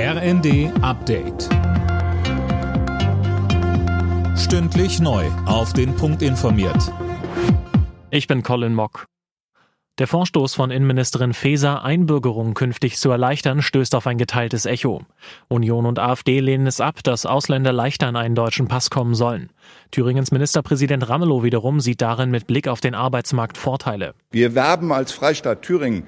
RND Update. Stündlich neu. Auf den Punkt informiert. Ich bin Colin Mock. Der Vorstoß von Innenministerin Faeser, Einbürgerungen künftig zu erleichtern, stößt auf ein geteiltes Echo. Union und AfD lehnen es ab, dass Ausländer leichter an einen deutschen Pass kommen sollen. Thüringens Ministerpräsident Ramelow wiederum sieht darin mit Blick auf den Arbeitsmarkt Vorteile. Wir werben als Freistaat Thüringen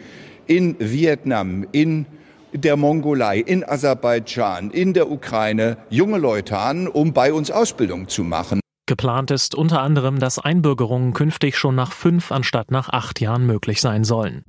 in Vietnam, in der Mongolei, in Aserbaidschan, in der Ukraine junge Leute an, um bei uns Ausbildung zu machen. Geplant ist unter anderem, dass Einbürgerungen künftig schon nach fünf anstatt nach acht Jahren möglich sein sollen.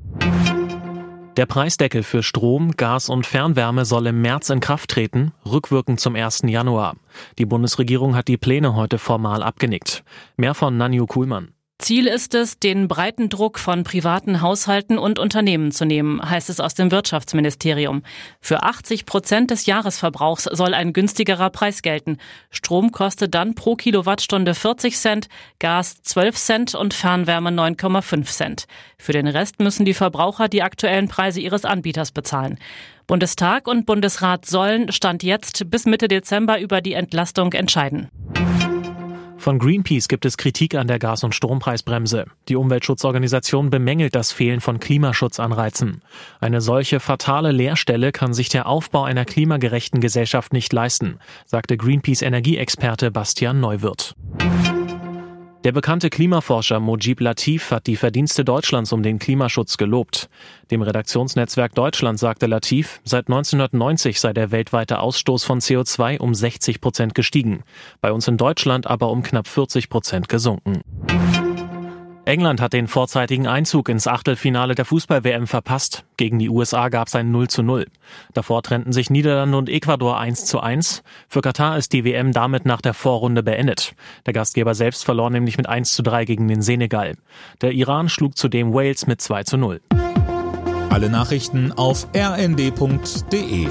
Der Preisdeckel für Strom, Gas und Fernwärme soll im März in Kraft treten, rückwirkend zum 1. Januar. Die Bundesregierung hat die Pläne heute formal abgenickt. Mehr von Nanju Kuhlmann. Ziel ist es, den breiten Druck von privaten Haushalten und Unternehmen zu nehmen, heißt es aus dem Wirtschaftsministerium. Für 80 Prozent des Jahresverbrauchs soll ein günstigerer Preis gelten. Strom kostet dann pro Kilowattstunde 40 Cent, Gas 12 Cent und Fernwärme 9,5 Cent. Für den Rest müssen die Verbraucher die aktuellen Preise ihres Anbieters bezahlen. Bundestag und Bundesrat sollen Stand jetzt bis Mitte Dezember über die Entlastung entscheiden. Von Greenpeace gibt es Kritik an der Gas- und Strompreisbremse. Die Umweltschutzorganisation bemängelt das Fehlen von Klimaschutzanreizen. Eine solche fatale Leerstelle kann sich der Aufbau einer klimagerechten Gesellschaft nicht leisten, sagte Greenpeace Energieexperte Bastian Neuwirth. Der bekannte Klimaforscher Mojib Latif hat die Verdienste Deutschlands um den Klimaschutz gelobt. Dem Redaktionsnetzwerk Deutschland sagte Latif, seit 1990 sei der weltweite Ausstoß von CO2 um 60 Prozent gestiegen, bei uns in Deutschland aber um knapp 40 Prozent gesunken. England hat den vorzeitigen Einzug ins Achtelfinale der Fußball-WM verpasst. Gegen die USA gab es ein 0 zu 0. Davor trennten sich Niederlande und Ecuador 1 zu 1. Für Katar ist die WM damit nach der Vorrunde beendet. Der Gastgeber selbst verlor nämlich mit 1 zu 3 gegen den Senegal. Der Iran schlug zudem Wales mit 2 zu 0. Alle Nachrichten auf rnd.de